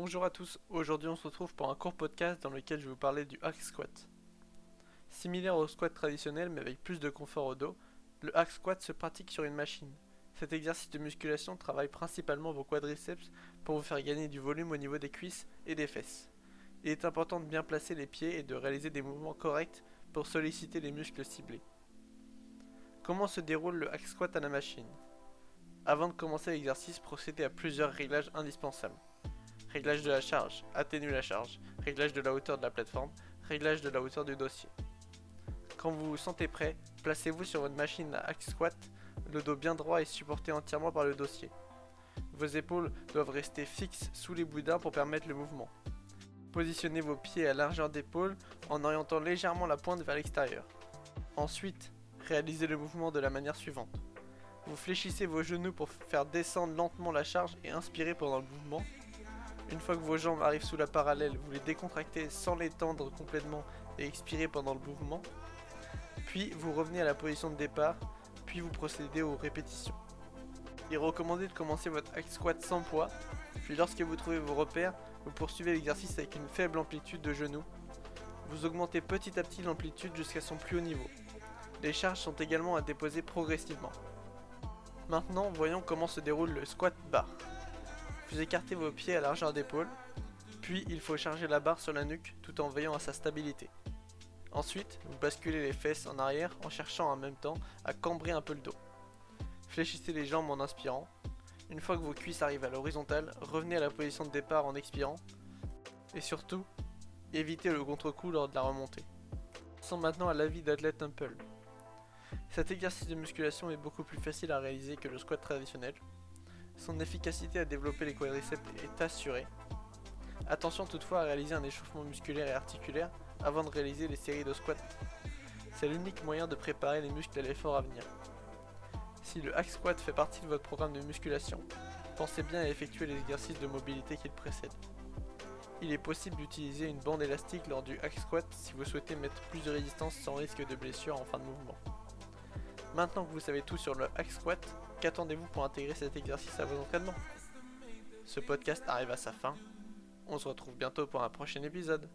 Bonjour à tous, aujourd'hui on se retrouve pour un court podcast dans lequel je vais vous parler du hack squat. Similaire au squat traditionnel mais avec plus de confort au dos, le hack squat se pratique sur une machine. Cet exercice de musculation travaille principalement vos quadriceps pour vous faire gagner du volume au niveau des cuisses et des fesses. Il est important de bien placer les pieds et de réaliser des mouvements corrects pour solliciter les muscles ciblés. Comment se déroule le hack squat à la machine? Avant de commencer l'exercice, procédez à plusieurs réglages indispensables. Réglage de la charge, atténue la charge, réglage de la hauteur de la plateforme, réglage de la hauteur du dossier. Quand vous vous sentez prêt, placez-vous sur votre machine à hack squat, le dos bien droit et supporté entièrement par le dossier. Vos épaules doivent rester fixes sous les boudins pour permettre le mouvement. Positionnez vos pieds à largeur d'épaule en orientant légèrement la pointe vers l'extérieur. Ensuite, réalisez le mouvement de la manière suivante. Vous fléchissez vos genoux pour faire descendre lentement la charge et inspirer pendant le mouvement. Une fois que vos jambes arrivent sous la parallèle, vous les décontractez sans les tendre complètement et expirez pendant le mouvement. Puis vous revenez à la position de départ, puis vous procédez aux répétitions. Il est recommandé de commencer votre squat sans poids, puis lorsque vous trouvez vos repères, vous poursuivez l'exercice avec une faible amplitude de genoux. Vous augmentez petit à petit l'amplitude jusqu'à son plus haut niveau. Les charges sont également à déposer progressivement. Maintenant, voyons comment se déroule le squat bar. Vous écartez vos pieds à largeur d'épaule, puis il faut charger la barre sur la nuque tout en veillant à sa stabilité. Ensuite, vous basculez les fesses en arrière en cherchant en même temps à cambrer un peu le dos. Fléchissez les jambes en inspirant. Une fois que vos cuisses arrivent à l'horizontale, revenez à la position de départ en expirant. Et surtout, évitez le contre-coup lors de la remontée. Passons maintenant à l'avis d'athlète Temple. Cet exercice de musculation est beaucoup plus facile à réaliser que le squat traditionnel. Son efficacité à développer les quadriceps est assurée. Attention toutefois à réaliser un échauffement musculaire et articulaire avant de réaliser les séries de squats. C'est l'unique moyen de préparer les muscles à l'effort à venir. Si le hack squat fait partie de votre programme de musculation, pensez bien à effectuer les exercices de mobilité qui le précèdent. Il est possible d'utiliser une bande élastique lors du hack squat si vous souhaitez mettre plus de résistance sans risque de blessure en fin de mouvement. Maintenant que vous savez tout sur le hack squat, qu'attendez-vous pour intégrer cet exercice à vos entraînements? Ce podcast arrive à sa fin. On se retrouve bientôt pour un prochain épisode.